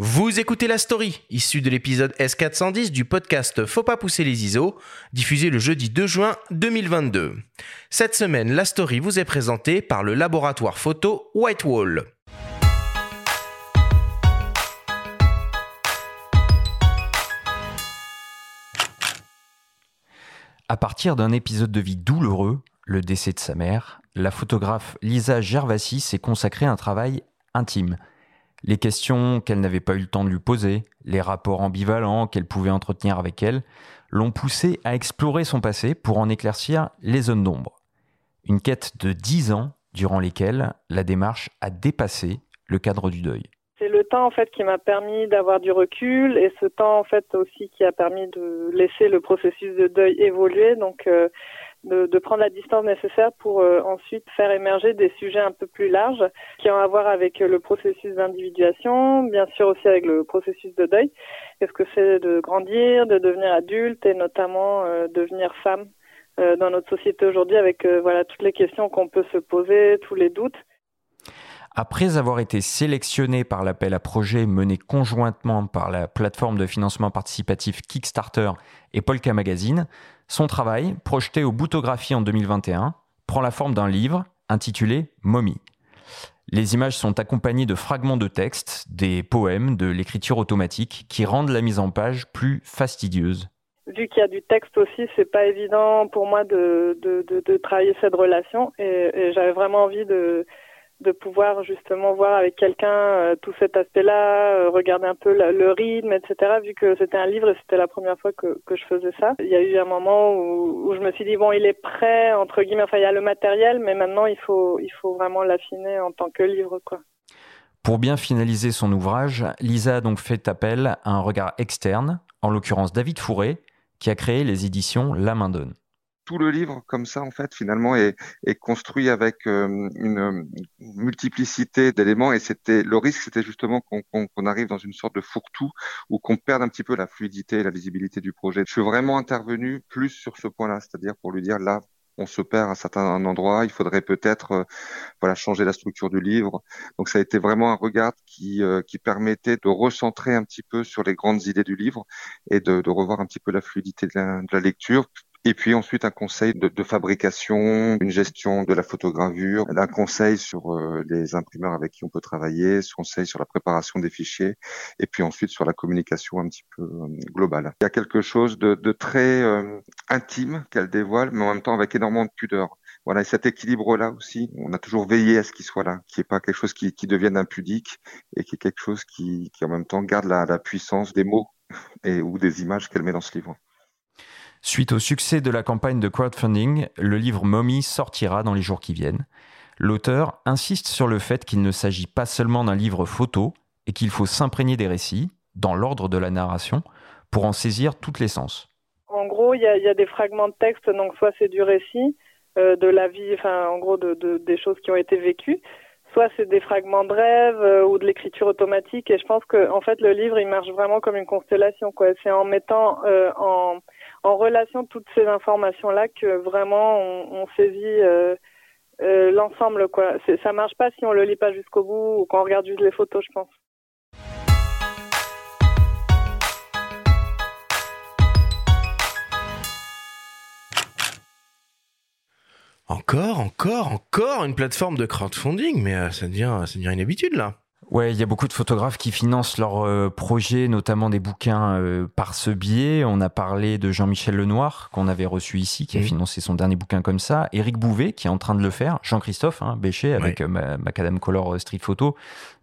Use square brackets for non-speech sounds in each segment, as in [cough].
Vous écoutez la story, issue de l'épisode S410 du podcast Faut pas pousser les ISO, diffusé le jeudi 2 juin 2022. Cette semaine, la story vous est présentée par le laboratoire photo Whitewall. À partir d'un épisode de vie douloureux, le décès de sa mère, la photographe Lisa Gervasi s'est consacrée à un travail intime – les questions qu'elle n'avait pas eu le temps de lui poser, les rapports ambivalents qu'elle pouvait entretenir avec elle, l'ont poussée à explorer son passé pour en éclaircir les zones d'ombre. Une quête de dix ans durant lesquelles la démarche a dépassé le cadre du deuil. C'est le temps en fait qui m'a permis d'avoir du recul et ce temps en fait aussi qui a permis de laisser le processus de deuil évoluer. Euh, de, de, prendre la distance nécessaire pour euh, ensuite faire émerger des sujets un peu plus larges qui ont à voir avec le processus d'individuation, bien sûr aussi avec le processus de deuil. Qu'est-ce que c'est de grandir, de devenir adulte et notamment euh, devenir femme euh, dans notre société aujourd'hui avec voilà toutes les questions qu'on peut se poser, tous les doutes. Après avoir été sélectionné par l'appel à projet mené conjointement par la plateforme de financement participatif Kickstarter et Polka Magazine, son travail, projeté au Boutographie en 2021, prend la forme d'un livre intitulé Mommy. Les images sont accompagnées de fragments de texte, des poèmes, de l'écriture automatique qui rendent la mise en page plus fastidieuse. Vu qu'il y a du texte aussi, c'est pas évident pour moi de, de, travailler cette relation et j'avais vraiment envie de, de pouvoir justement voir avec quelqu'un euh, tout cet aspect-là, euh, regarder un peu le rythme, etc. Vu que c'était un livre et c'était la première fois que, je faisais ça. Il y a eu un moment où, où, je me suis dit bon, il est prêt entre guillemets. Enfin, il y a le matériel, mais maintenant il faut il faut vraiment l'affiner en tant que livre, quoi. Pour bien finaliser son ouvrage, Lisa a donc fait appel à un regard externe, en l'occurrence David Fourré, qui a créé les éditions La Main Donne tout le livre, comme ça, en fait, finalement, est, est construit avec euh, une multiplicité d'éléments. Et c'était le risque, c'était justement qu'on arrive dans une sorte de fourre-tout ou qu'on perde un petit peu la fluidité et la visibilité du projet. Je suis vraiment intervenu plus sur ce point-là, c'est-à-dire pour lui dire là, on se perd à un certain endroit, il faudrait peut-être euh, voilà changer la structure du livre. Donc ça a été vraiment un regard qui euh, qui permettait de recentrer un petit peu sur les grandes idées du livre et de, de revoir un petit peu la fluidité de la, de la lecture, et puis ensuite un conseil de, de, fabrication, une gestion de la photogravure, un conseil sur euh, les imprimeurs avec qui on peut travailler, un conseil sur la préparation des fichiers, et puis ensuite sur la communication un petit peu euh, globale. Il y a quelque chose de, de très euh, intime qu'elle dévoile, mais en même temps avec énormément de pudeur. Voilà, et cet équilibre-là aussi, on a toujours veillé à ce qu'il soit là, qui est pas quelque chose qui, qui devienne impudique, et qui est quelque chose qui, qui en même temps garde la, la puissance des mots et ou des images qu'elle met dans ce livre. Suite au succès de la campagne de crowdfunding, le livre Mommy sortira dans les jours qui viennent. L'auteur insiste sur le fait qu'il ne s'agit pas seulement d'un livre photo et qu'il faut s'imprégner des récits, dans l'ordre de la narration, pour en saisir toutes les sens. En gros, il y, a des fragments de texte, donc soit c'est du récit, euh, de la vie, enfin en gros de, des choses qui ont été vécues, soit c'est des fragments de rêve euh, ou de l'écriture automatique. Et je pense que en fait le livre il marche vraiment comme une constellation. C'est en mettant euh, en en relation toutes ces informations là que vraiment on, saisit euh, euh, l'ensemble quoi. Ça marche pas si on le lit pas jusqu'au bout ou qu'on regarde juste les photos, je pense. Encore, encore, encore une plateforme de crowdfunding, mais euh, ça devient, ça devient une habitude là. Ouais, il y a beaucoup de photographes qui financent leurs euh, projets, notamment des bouquins euh, par ce biais. On a parlé de Jean-Michel Lenoir, qu'on avait reçu ici, qui a financé son dernier bouquin comme ça. Éric Bouvet, qui est en train de le faire. Jean-Christophe hein, Béchet, avec euh, Macadam Color Street Photo.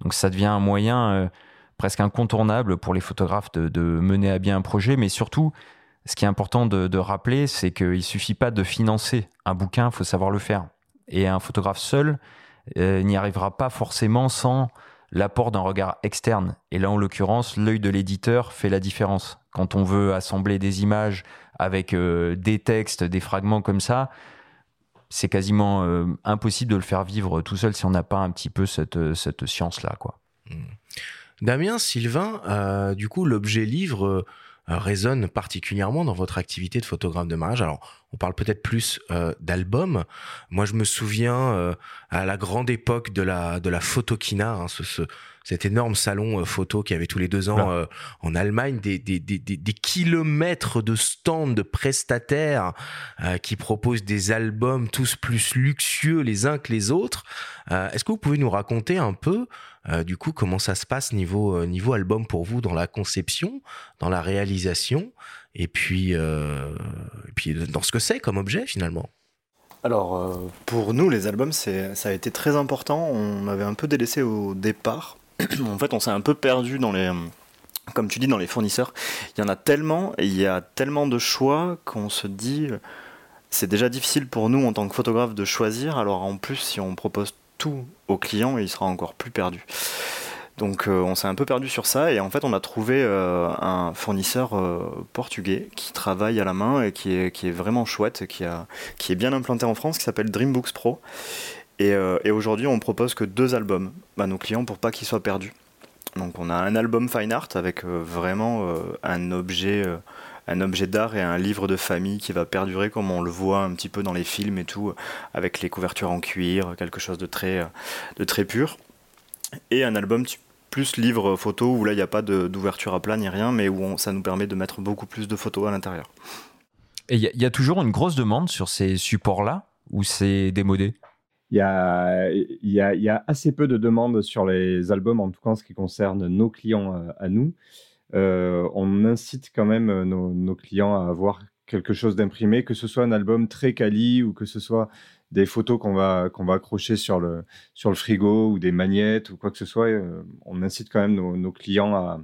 Donc ça devient un moyen presque incontournable pour les photographes de, mener à bien un projet. Mais surtout, ce qui est important de, de rappeler, c'est qu'il suffit pas de financer un bouquin, il faut savoir le faire. Et un photographe seul n'y arrivera pas forcément sans l'apport d'un regard externe. Et là, en l'occurrence, l'œil de l'éditeur fait la différence. Quand on veut assembler des images avec euh, des textes, des fragments comme ça, c'est quasiment euh, impossible de le faire vivre tout seul si on n'a pas un petit peu cette, euh, cette science-là. quoi. Hmm. Damien, Sylvain, du coup, l'objet livre résonne particulièrement dans votre activité de photographe de mariage. Alors, on parle peut-être plus euh, d'albums. Moi, je me souviens euh, à la grande époque de la de la photokina, hein, ce, ce, cet énorme salon photo qu'il y avait tous les deux ans en Allemagne, des, des, des, des, kilomètres de stands de prestataires qui proposent des albums tous plus luxueux les uns que les autres. Est-ce que vous pouvez nous raconter un peu du coup comment ça se passe niveau, niveau album pour vous dans la conception, dans la réalisation et puis, et puis dans ce que c'est comme objet finalement alors, euh, pour nous, les albums, ça a été très important. On avait un peu délaissé au départ. [clears throat] en fait, on s'est un peu perdu dans les, comme tu dis, dans les fournisseurs. Il y en a tellement, et il y a tellement de choix qu'on se dit, c'est déjà difficile pour nous en tant que photographe de choisir. Alors, en plus, si on propose tout au client, il sera encore plus perdu. Donc euh, on s'est un peu perdu sur ça et en fait on a trouvé euh, un fournisseur euh, portugais qui travaille à la main et qui est, qui est vraiment chouette, qui, a, qui est bien implanté en France, qui s'appelle Dreambooks Pro. Et, et aujourd'hui on propose que deux albums à nos clients pour pas qu'ils soient perdus. Donc on a un album fine art avec vraiment un objet un objet d'art et un livre de famille qui va perdurer comme on le voit un petit peu dans les films et tout, avec les couvertures en cuir, quelque chose de très, de très pur. Et un album plus livre photo où là il n'y a pas d'ouverture à plat ni rien, mais où ça nous permet de mettre beaucoup plus de photos à l'intérieur. Et il y, a toujours une grosse demande sur ces supports-là ou c'est démodé? Il y, a, il, y a, il y, a, assez peu de demandes sur les albums, en tout cas en ce qui concerne nos clients euh, à, nous. Euh, on incite quand même nos, nos, clients à avoir quelque chose d'imprimé, que ce soit un album très quali ou que ce soit des photos qu'on va, va accrocher sur le, sur le frigo ou des magnettes ou quoi que ce soit. Euh, on incite quand même nos, clients à,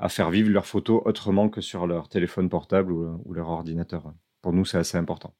à, faire vivre leurs photos autrement que sur leur téléphone portable ou leur ordinateur. Pour nous, c'est assez important.